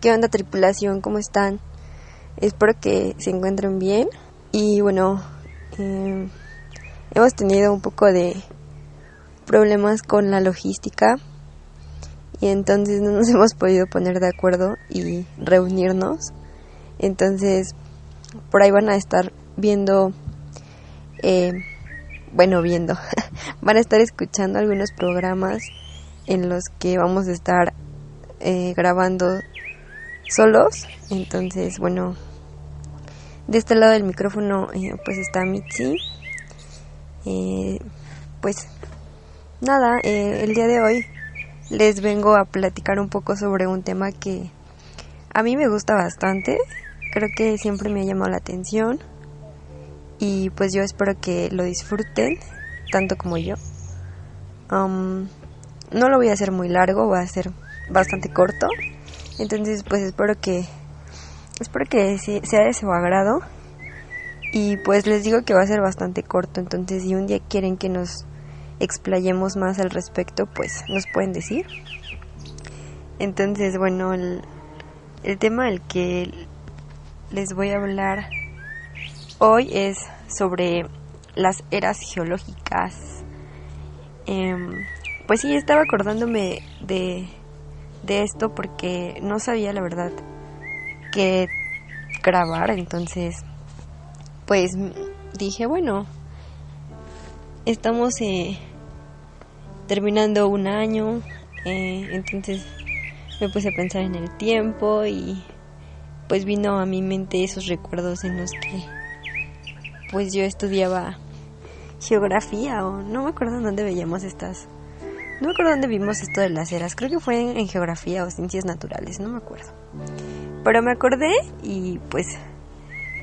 ¿Qué onda tripulación? ¿Cómo están? Espero que se encuentren bien. Y bueno, eh, hemos tenido un poco de problemas con la logística y entonces no nos hemos podido poner de acuerdo y reunirnos. Entonces, por ahí van a estar viendo, eh, bueno, viendo, van a estar escuchando algunos programas en los que vamos a estar eh, grabando solos. Entonces, bueno, de este lado del micrófono eh, pues está Mitzi. Eh, pues nada, el día de hoy les vengo a platicar un poco sobre un tema que a mí me gusta bastante. Creo que siempre me ha llamado la atención. Y pues yo espero que lo disfruten tanto como yo. No lo voy a hacer muy largo, va a ser bastante corto. Entonces, pues espero que espero que sea de su agrado. Y pues les digo que va a ser bastante corto, entonces si un día quieren que nos explayemos más al respecto, pues nos pueden decir. Entonces, bueno, el, tema del que les voy a hablar hoy es sobre las eras geológicas. Em, pues sí, estaba acordándome de, de esto porque no sabía la verdad que grabar, entonces pues dije, bueno, estamos eh, terminando un año, eh, entonces me puse a pensar en el tiempo y pues vino a mi mente esos recuerdos en los que pues yo estudiaba geografía o no me acuerdo dónde veíamos estas no me acuerdo dónde vimos esto de las eras, creo que fue en, geografía o ciencias naturales, no me acuerdo. Pero me acordé y pues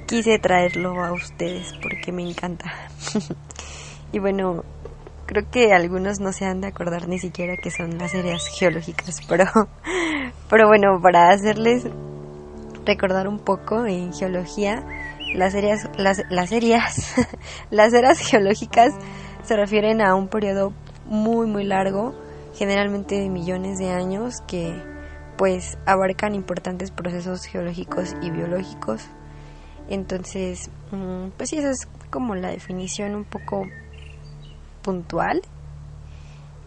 quise traerlo a ustedes porque me encanta. y bueno, creo que algunos no se han de acordar ni siquiera que son las eras geológicas, pero, pero bueno, para hacerles recordar un poco en geología, las eras, las, eras, las eras geológicas se refieren a un periodo muy muy largo, generalmente de millones de años que pues abarcan importantes procesos geológicos y biológicos. Entonces, mm, pues sí, esa es como la definición un poco puntual.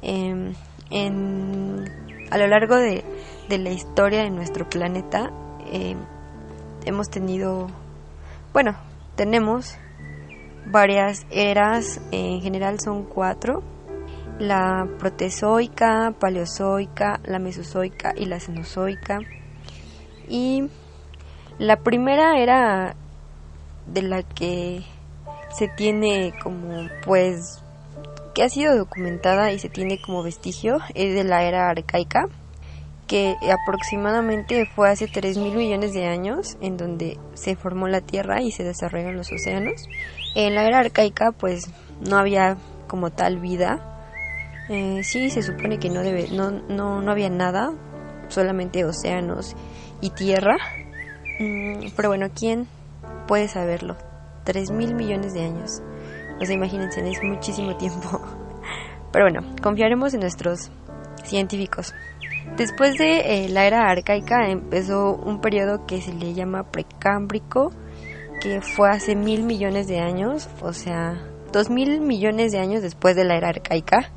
Em, en, a lo largo de, de, la historia de nuestro planeta em, hemos tenido, bueno, tenemos varias eras, en general son cuatro la protezoica, paleozoica, la mesozoica y la cenozoica. Y la primera era de la que se tiene como pues que ha sido documentada y se tiene como vestigio es de la era arcaica que aproximadamente fue hace 3 mil millones de años en donde se formó la Tierra y se desarrollaron los océanos. En la era arcaica pues no había como tal vida eh, sí, se supone que no, debe, no, no, no había nada, solamente océanos y tierra. Mm, pero bueno, ¿quién puede saberlo? Tres mil millones de años. O sea, imagínense, es muchísimo tiempo. Pero bueno, confiaremos en nuestros científicos. Después de eh, la era arcaica empezó un periodo que se le llama precámbrico, que fue hace mil millones de años, o sea, dos mil millones de años después de la era arcaica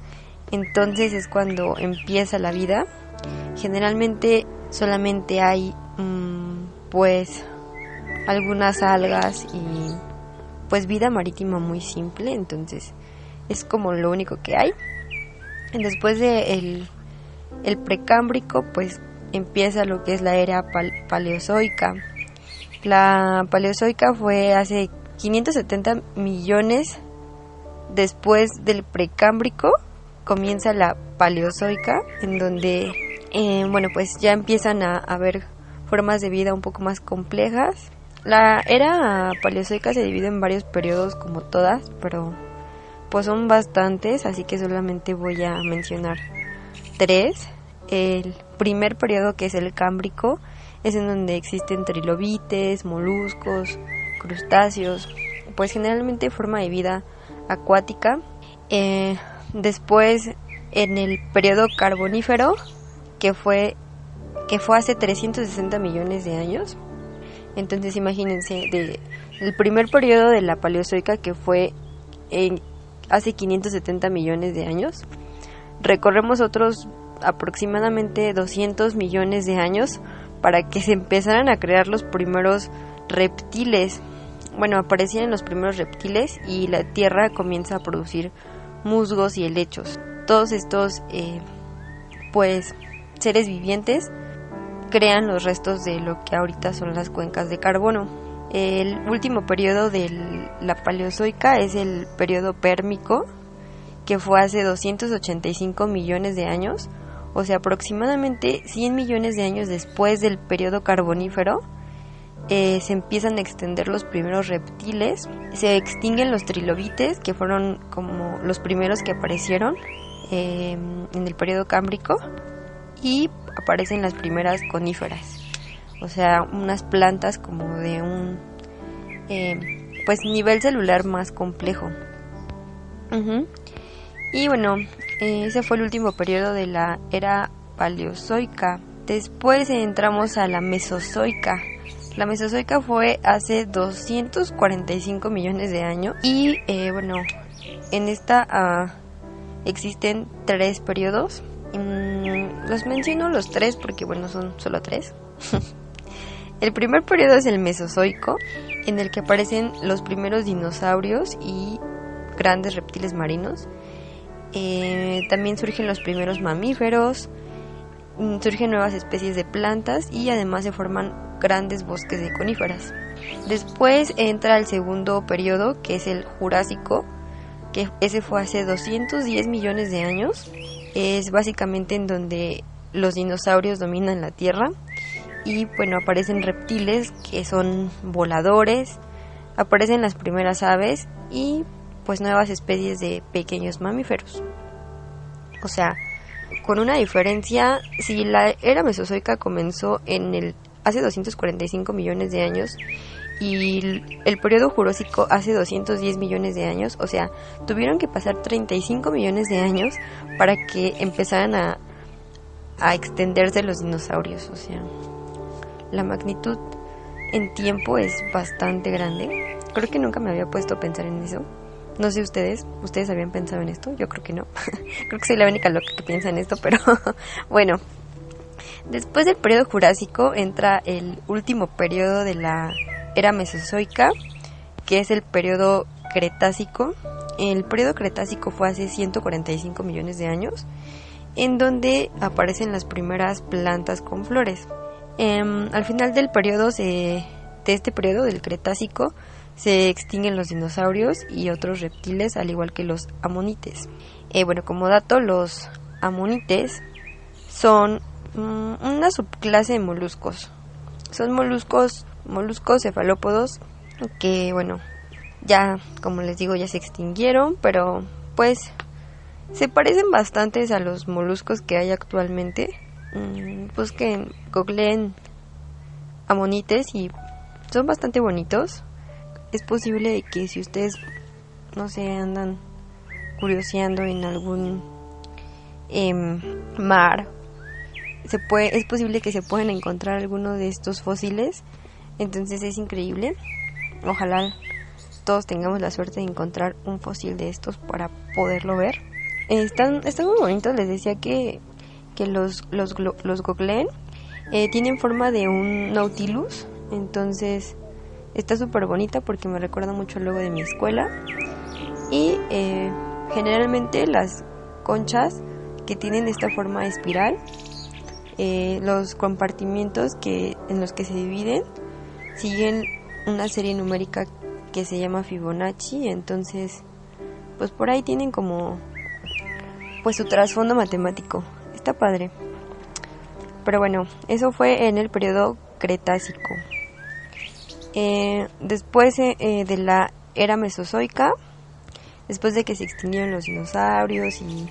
entonces es cuando empieza la vida. Generalmente solamente hay mm, pues algunas algas y pues vida marítima muy simple, entonces es como lo único que hay. Después de el, precámbrico pues empieza lo que es la era paleozoica. La paleozoica fue hace 570 millones después del precámbrico comienza la paleozoica, en donde, eh, bueno, pues ya empiezan a haber formas de vida un poco más complejas. La era paleozoica se divide en varios periodos como todas, pero pues son bastantes, así que solamente voy a mencionar tres. El primer periodo que es el cámbrico es en donde existen trilobites, moluscos, crustáceos, pues generalmente forma de vida acuática. Eh, Después, en el periodo carbonífero, que fue que fue hace 360 millones de años. Entonces imagínense, el primer periodo de la Paleozoica que fue hace 570 millones de años, recorremos otros aproximadamente 200 millones de años para que se empezaran a crear los primeros reptiles. Bueno, aparecieron los primeros reptiles y la Tierra comienza a producir musgos y helechos. Todos estos, eh, pues, seres vivientes crean los restos de lo que ahorita son las cuencas de carbono. El último periodo de la Paleozoica es el periodo pérmico, que fue hace 285 millones de años, o sea, aproximadamente 100 millones de años después del periodo carbonífero. Eh, se empiezan a extender los primeros reptiles, se extinguen los trilobites, que fueron como los primeros que aparecieron eh, en el periodo cámbrico, y aparecen las primeras coníferas, o sea, unas plantas como de un eh, pues nivel celular más complejo. Y bueno, ese fue el último periodo de la era paleozoica. Después entramos a la mesozoica. La mesozoica fue hace 245 millones de años y eh, bueno, en esta ah, existen tres periodos. Mm, los menciono los tres porque bueno, son solo tres. el primer periodo es el Mesozoico, en el que aparecen los primeros dinosaurios y grandes reptiles marinos. Eh, también surgen los primeros mamíferos, surgen nuevas especies de plantas y además se forman grandes bosques de coníferas. Después entra el segundo periodo, que es el Jurásico, que ese fue hace 210 millones de años es básicamente en donde los dinosaurios dominan la Tierra y bueno, aparecen reptiles que son voladores, aparecen las primeras aves y pues nuevas especies de pequeños mamíferos. O sea, con una diferencia, si la era mesozoica comenzó en el hace 245 millones de años y el periodo jurásico hace 210 millones de años, o sea, tuvieron que pasar 35 millones de años para que empezaran a, a extenderse los dinosaurios, o sea, la magnitud en tiempo es bastante grande. Creo que nunca me había puesto a pensar en eso. No sé ustedes, ¿ustedes habían pensado en esto? Yo creo que no. creo que soy la única loca que piensa en esto, pero bueno. Después del periodo jurásico entra el último periodo de la era mesozoica, que es el periodo cretácico. El periodo cretácico fue hace 145 millones de años, en donde aparecen las primeras plantas con flores. Em, al final del periodo de este periodo del cretácico se extinguen los dinosaurios y otros reptiles, al igual que los amonites. Eh, bueno, como dato, los amonites son mm, una subclase de moluscos. Son moluscos moluscos cefalópodos que bueno, ya como les digo ya se extinguieron, pero pues se parecen bastantes a los moluscos que hay actualmente. Mm, busquen, googleen amonites y son bastante bonitos. Es posible que si ustedes, no sé, andan curioseando en algún em, mar, se puede, es posible que se puedan encontrar alguno de estos fósiles entonces es increíble. Ojalá todos tengamos la suerte de encontrar un fósil de estos para poderlo ver. Están, están muy bonitos, les decía que, que los, los, los eh, tienen forma de un nautilus, entonces está súper bonita porque me recuerda mucho al logo de mi escuela. Y eh, generalmente las conchas que tienen esta forma espiral, eh, los compartimientos que, en los que se dividen siguen una serie numérica que se llama Fibonacci, entonces pues por ahí tienen como pues su trasfondo matemático. Está padre. Pero bueno, eso fue en el periodo Cretácico. Eh, después eh, eh, de la era mesozoica, después de que se extinguieron los dinosaurios y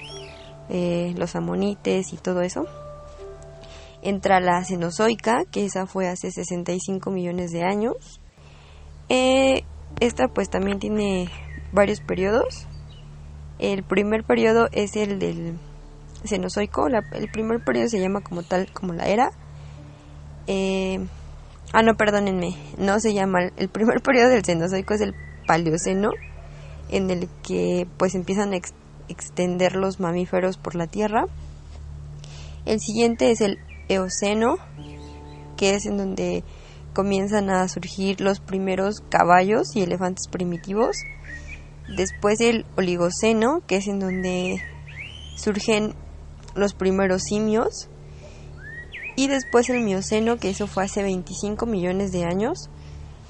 los amonites y todo eso, entra la Cenozoica, que esa fue hace 65 millones de años. Esta pues también tiene varios periodos. El primer periodo es el del Cenozoico, el primer periodo se llama como tal como la era ah, no, perdónenme, no se llama. El primer periodo del Cenozoico es el Paleoceno, en el que pues empiezan a extender los mamíferos por la Tierra. El siguiente es el Eoceno, que es en donde comienzan a surgir los primeros caballos y elefantes primitivos. Después el Oligoceno, que es en donde surgen los primeros simios. Y después el Mioceno, que eso fue hace 25 millones de años.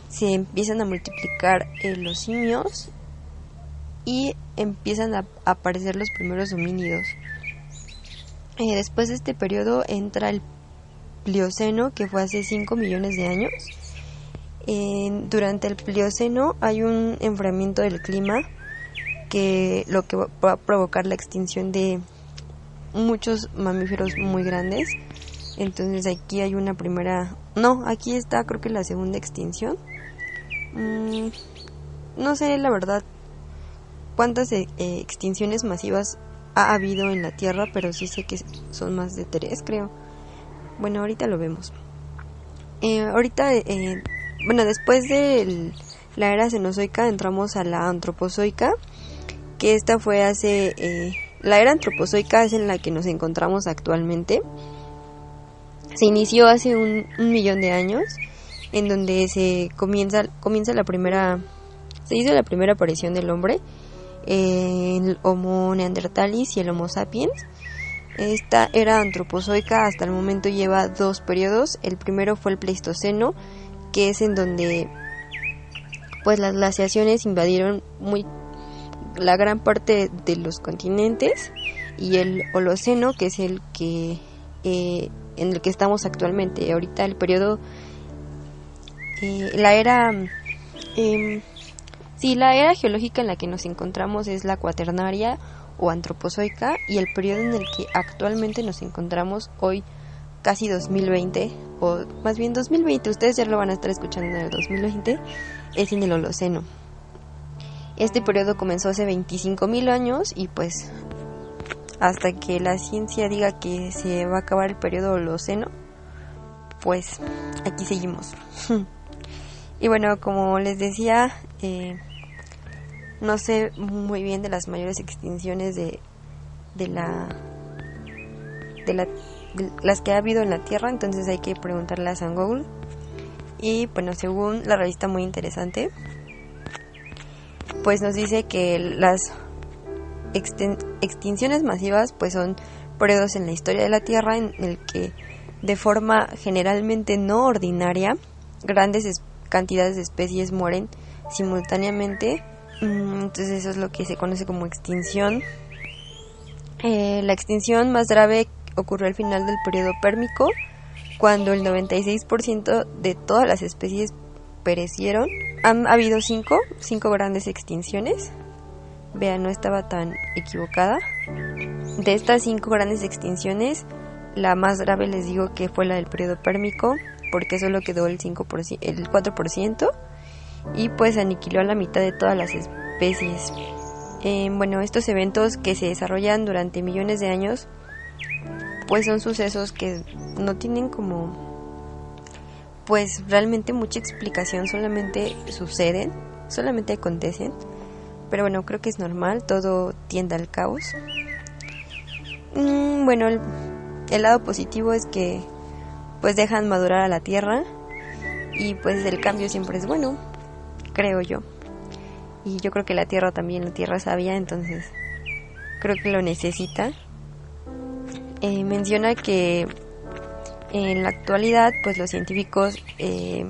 Se empiezan a multiplicar eh, los simios y empiezan a aparecer los primeros homínidos. Eh, después de este periodo entra el Plioceno, que fue hace 5 millones de años. durante el Plioceno hay un enfriamiento del clima que lo que va a provocar la extinción de muchos mamíferos muy grandes. Entonces aquí hay una primera... No, aquí está creo que la segunda extinción. Mm, no sé la verdad cuántas eh, extinciones masivas ha habido en la Tierra, pero sí sé que son más de tres, creo. Bueno, ahorita lo vemos. Eh, ahorita, eh, bueno, después de la era cenozoica entramos a la antropozoica, que esta fue hace... Eh, la era antropozoica es en la que nos encontramos actualmente. Se inició hace un, millón de años, en donde se comienza, comienza la primera... Se hizo la primera aparición del hombre, el Homo neanderthalis y el Homo sapiens esta era antropozoica hasta el momento lleva dos periodos. El primero fue el Pleistoceno, que es en donde pues las glaciaciones invadieron muy la gran parte de los continentes y el Holoceno, que es el que eh, en el que estamos actualmente. Ahorita el periodo eh, la era eh, sí, la era geológica en la que nos encontramos es la cuaternaria o antropozoica y el periodo en el que actualmente nos encontramos hoy, casi 2020, o más bien 2020, ustedes ya lo van a estar escuchando en el 2020, es en el Holoceno. Este periodo comenzó hace 25.000 años y pues hasta que la ciencia diga que se va a acabar el periodo Holoceno, pues aquí seguimos. y bueno, como les decía, eh, no sé muy bien de las mayores extinciones de, de la de, la, las que ha habido en la Tierra, entonces hay que preguntarle a Google. Y bueno, según la revista muy interesante, pues nos dice que las extinciones masivas pues son periodos en la historia de la Tierra en el que de forma generalmente no ordinaria grandes cantidades de especies mueren simultáneamente Mm, entonces eso es lo que se conoce como extinción. Eh, la extinción más grave ocurrió al final del periodo pérmico, cuando el 96% de todas las especies perecieron. Han habido cinco, cinco grandes extinciones. Vean, no estaba tan equivocada. De estas cinco grandes extinciones, la más grave les digo que fue la del periodo pérmico, porque solo quedó el, 5%, el 4% y pues aniquiló a la mitad de todas las especies. Eh, bueno, estos eventos que se desarrollan durante millones de años, pues son sucesos que no tienen como, pues realmente mucha explicación, solamente suceden, solamente acontecen. Pero bueno, creo que es normal, todo tiende al caos. Mm, bueno, el, lado positivo es que pues dejan madurar a la tierra y pues el cambio siempre es bueno creo yo. Y yo creo que la Tierra también, la Tierra sabia, entonces creo que lo necesita. Eh, menciona que en la actualidad, pues los científicos eh,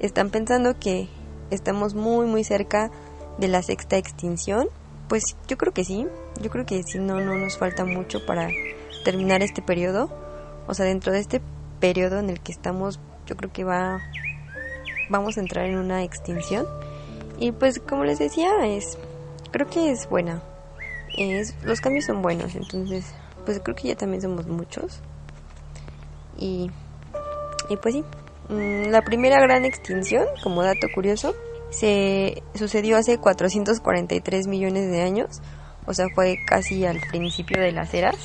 están pensando que estamos muy, muy cerca de la sexta extinción. Pues yo creo que sí, yo creo que si no, no nos falta mucho para terminar este periodo. O sea, dentro de este periodo en el que estamos, yo creo que va vamos a entrar en una extinción. Y pues como les decía, es creo que es buena. Es, los cambios son buenos, entonces pues creo que ya también somos muchos. Y, y pues sí, mm, la primera gran extinción, como dato curioso, se sucedió hace 443 millones de años, o sea, fue casi al principio de las eras.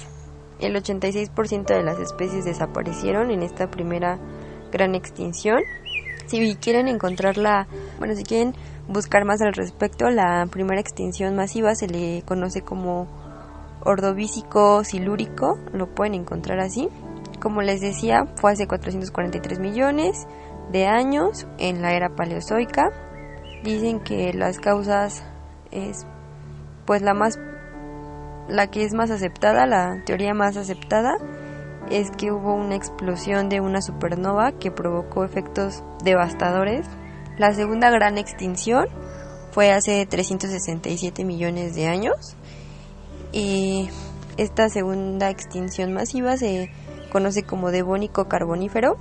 el 86% de las especies desaparecieron en esta primera gran extinción. Si quieren encontrarla, bueno, si quieren buscar más al respecto, la primera extinción masiva se le conoce como ordovícico silúrico, lo pueden encontrar así. Como les decía, fue hace 443 millones de años en la era paleozoica. Dicen que las causas es pues la más la que es más aceptada, la teoría más aceptada es que hubo una explosión de una supernova que provocó efectos devastadores. La segunda gran extinción fue hace 367 millones de años y esta segunda extinción masiva se conoce como devónico carbonífero.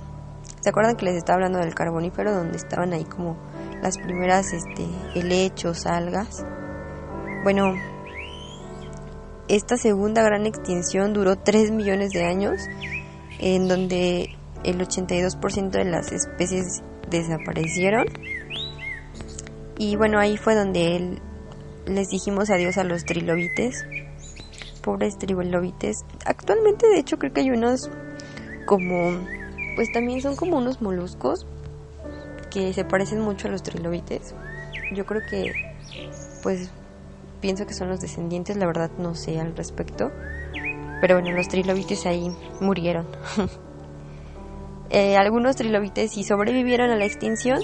¿Se acuerdan que les estaba hablando del carbonífero donde estaban ahí como las primeras este helechos, algas? Bueno, esta segunda gran extinción duró 3 millones de años, en donde el 82% de las especies desaparecieron. Y bueno, ahí fue donde les dijimos adiós a los trilobites. Pobres trilobites. Actualmente, de hecho, creo que hay unos como. Pues también son como unos moluscos que se parecen mucho a los trilobites. Yo creo que, pues, pienso que son los descendientes, la verdad no sé al respecto. Pero bueno, los trilobites ahí murieron. Eh, algunos trilobites sí sobrevivieron a la extinción,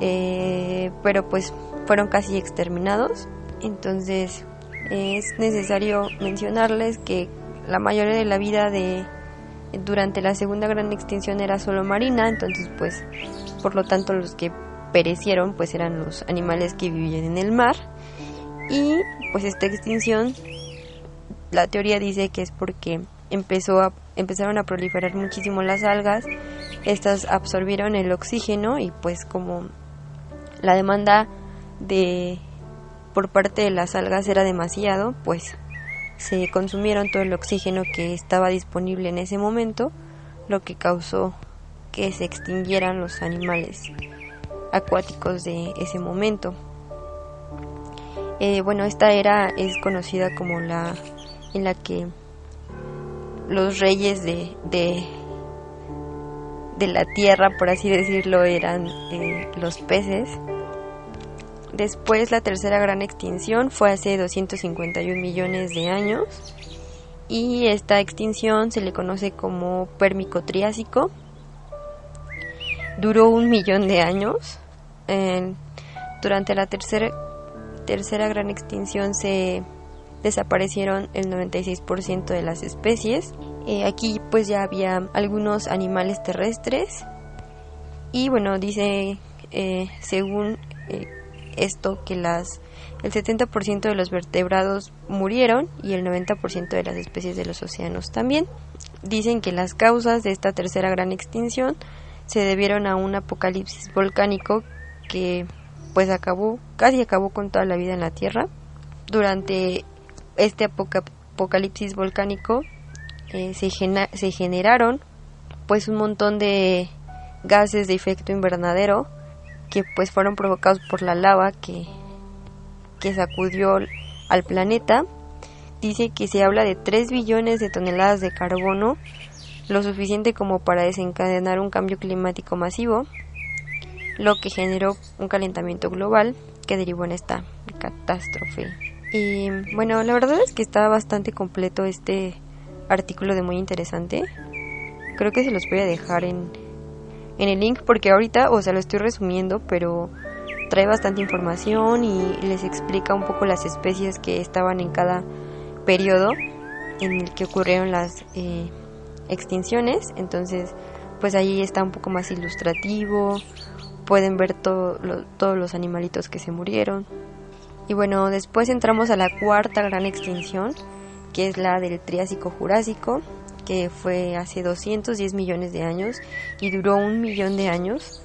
eh, pero pues fueron casi exterminados. Entonces es necesario mencionarles que la mayoría de la vida de durante la segunda gran extinción era solo marina, entonces pues por lo tanto los que perecieron pues eran los animales que vivían en el mar. Y pues esta extinción, la teoría dice que es porque empezó a, empezaron a proliferar muchísimo las algas, estas absorbieron el oxígeno y pues como la demanda de por parte de las algas era demasiado, pues se consumieron todo el oxígeno que estaba disponible en ese momento, lo que causó que se extinguieran los animales acuáticos de ese momento. Eh, bueno, esta era es conocida como la en la que los reyes de, de, la tierra, por así decirlo, eran eh, los peces. Después la tercera gran extinción fue hace 251 millones de años y esta extinción se le conoce como Pérmico Triásico. Duró un millón de años. durante la tercera tercera gran extinción se desaparecieron el 96% de las especies. Eh, aquí pues ya había algunos animales terrestres y bueno, dice eh, según eh, esto que las el 70% de los vertebrados murieron y el 90% de las especies de los océanos también. Dicen que las causas de esta tercera gran extinción se debieron a un apocalipsis volcánico que pues acabó, casi acabó con toda la vida en la Tierra. Durante este apocalipsis volcánico eh, se, se generaron pues un montón de gases de efecto invernadero que pues fueron provocados por la lava que, que sacudió al planeta. Dice que se habla de 3 billones de toneladas de carbono, lo suficiente como para desencadenar un cambio climático masivo lo que generó un calentamiento global que derivó en esta catástrofe. Y bueno, la verdad es que está bastante completo este artículo de muy interesante. Creo que se los voy a dejar en, en el link porque ahorita, o sea, lo estoy resumiendo, pero trae bastante información y les explica un poco las especies que estaban en cada periodo en el que ocurrieron las eh, extinciones. Entonces, pues ahí está un poco más ilustrativo, pueden ver todos los animalitos que se murieron. Y bueno, después entramos a la cuarta gran extinción, que es la del Triásico Jurásico, que fue hace 210 millones de años y duró un millón de años.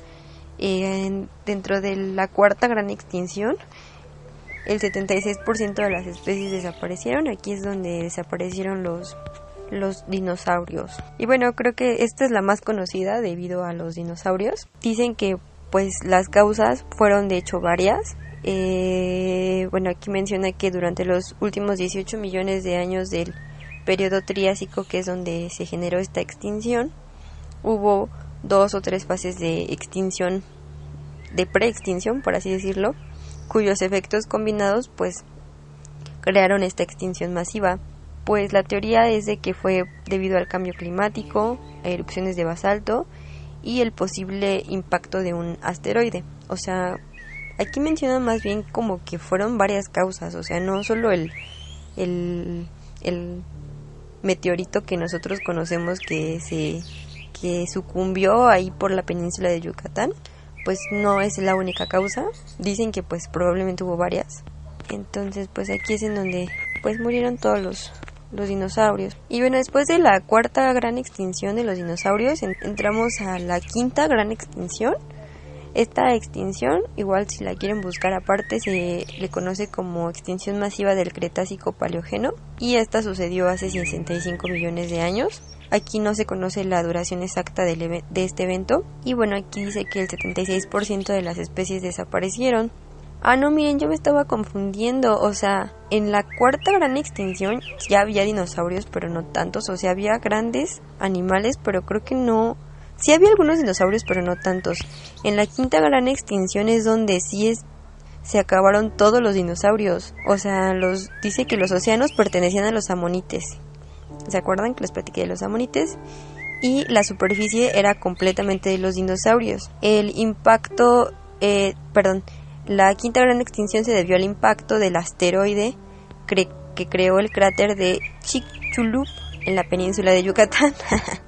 Dentro de la cuarta gran extinción, el 76% de las especies desaparecieron. Aquí es donde desaparecieron los los dinosaurios. Y bueno, creo que esta es la más conocida debido a los dinosaurios. Dicen que pues las causas fueron de hecho varias. Eh, bueno, aquí menciona que durante los últimos 18 millones de años del periodo Triásico, que es donde se generó esta extinción, hubo dos o tres fases de extinción, de preextinción, por así decirlo, cuyos efectos combinados pues crearon esta extinción masiva. Pues la teoría es de que fue debido al cambio climático, a erupciones de basalto y el posible impacto de un asteroide. O sea, aquí mencionan más bien como que fueron varias causas, o sea, no solo el, el, el meteorito que nosotros conocemos que se que sucumbió ahí por la península de Yucatán, pues no es la única causa. Dicen que pues probablemente hubo varias. Entonces, pues aquí es en donde pues murieron todos los los dinosaurios. Y bueno, después de la cuarta gran extinción de los dinosaurios, entramos a la quinta gran extinción. Esta extinción, igual si la quieren buscar aparte, se le conoce como extinción masiva del Cretácico Paleógeno y esta sucedió hace 65 millones de años. Aquí no se conoce la duración exacta de este evento y bueno, aquí dice que el 76% de las especies desaparecieron. Ah, no, miren, yo me estaba confundiendo. O sea, en la cuarta gran extinción ya había dinosaurios, pero no tantos. O sea, había grandes animales, pero creo que no. Sí había algunos dinosaurios, pero no tantos. En la quinta gran extinción es donde sí es se acabaron todos los dinosaurios. O sea, los dice que los océanos pertenecían a los amonites. ¿Se acuerdan que les platiqué de los amonites? Y la superficie era completamente de los dinosaurios. El impacto, eh, perdón, la quinta gran extinción se debió al impacto del asteroide que creó el cráter de Chicxulub en la península de Yucatán.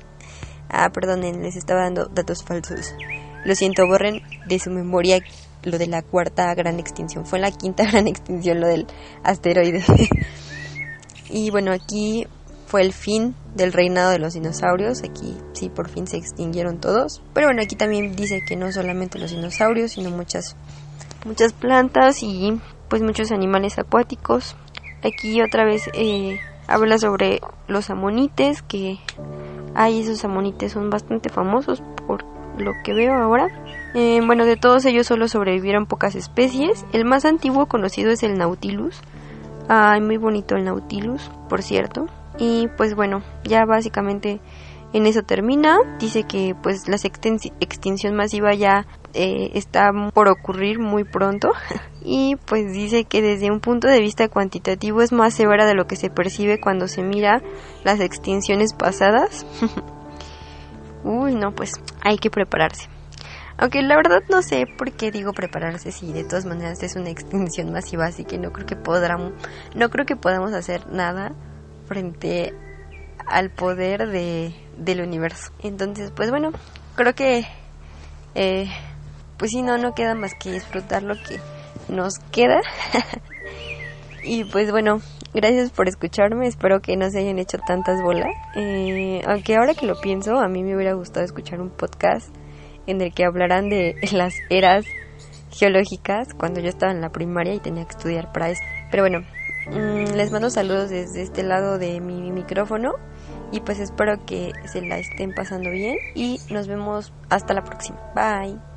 ah, perdonen, les estaba dando datos falsos. Lo siento, borren de su memoria lo de la cuarta gran extinción. Fue la quinta gran extinción lo del asteroide. y bueno, aquí fue el fin del reinado de los dinosaurios. Aquí sí, por fin se extinguieron todos. Pero bueno, aquí también dice que no solamente los dinosaurios, sino muchas muchas plantas y pues muchos animales acuáticos. Aquí otra vez eh, habla sobre los amonites, que hay esos amonites son bastante famosos por lo que veo ahora. Eh, bueno, de todos ellos solo sobrevivieron pocas especies. El más antiguo conocido es el Nautilus. Ay, muy bonito el Nautilus, por cierto. Y pues bueno, ya básicamente en eso termina. Dice que pues la extinción masiva ya eh, está por ocurrir muy pronto y pues dice que desde un punto de vista cuantitativo es más severa de lo que se percibe cuando se mira las extinciones pasadas. Uy, no, pues hay que prepararse. Aunque la verdad no sé por qué digo prepararse si de todas maneras es una extinción masiva, así que no creo que podamos, no creo que podamos hacer nada frente al poder de, del universo. Entonces, pues bueno, creo que, eh, pues si no, no queda más que disfrutar lo que nos queda. y pues bueno, gracias por escucharme, espero que no se hayan hecho tantas bolas. Eh, aunque ahora que lo pienso, a mí me hubiera gustado escuchar un podcast en el que hablaran de las eras geológicas cuando yo estaba en la primaria y tenía que estudiar para eso. Pero bueno, mm, les mando saludos desde este lado de mi micrófono y pues espero que se la estén pasando bien y nos vemos hasta la próxima. Bye.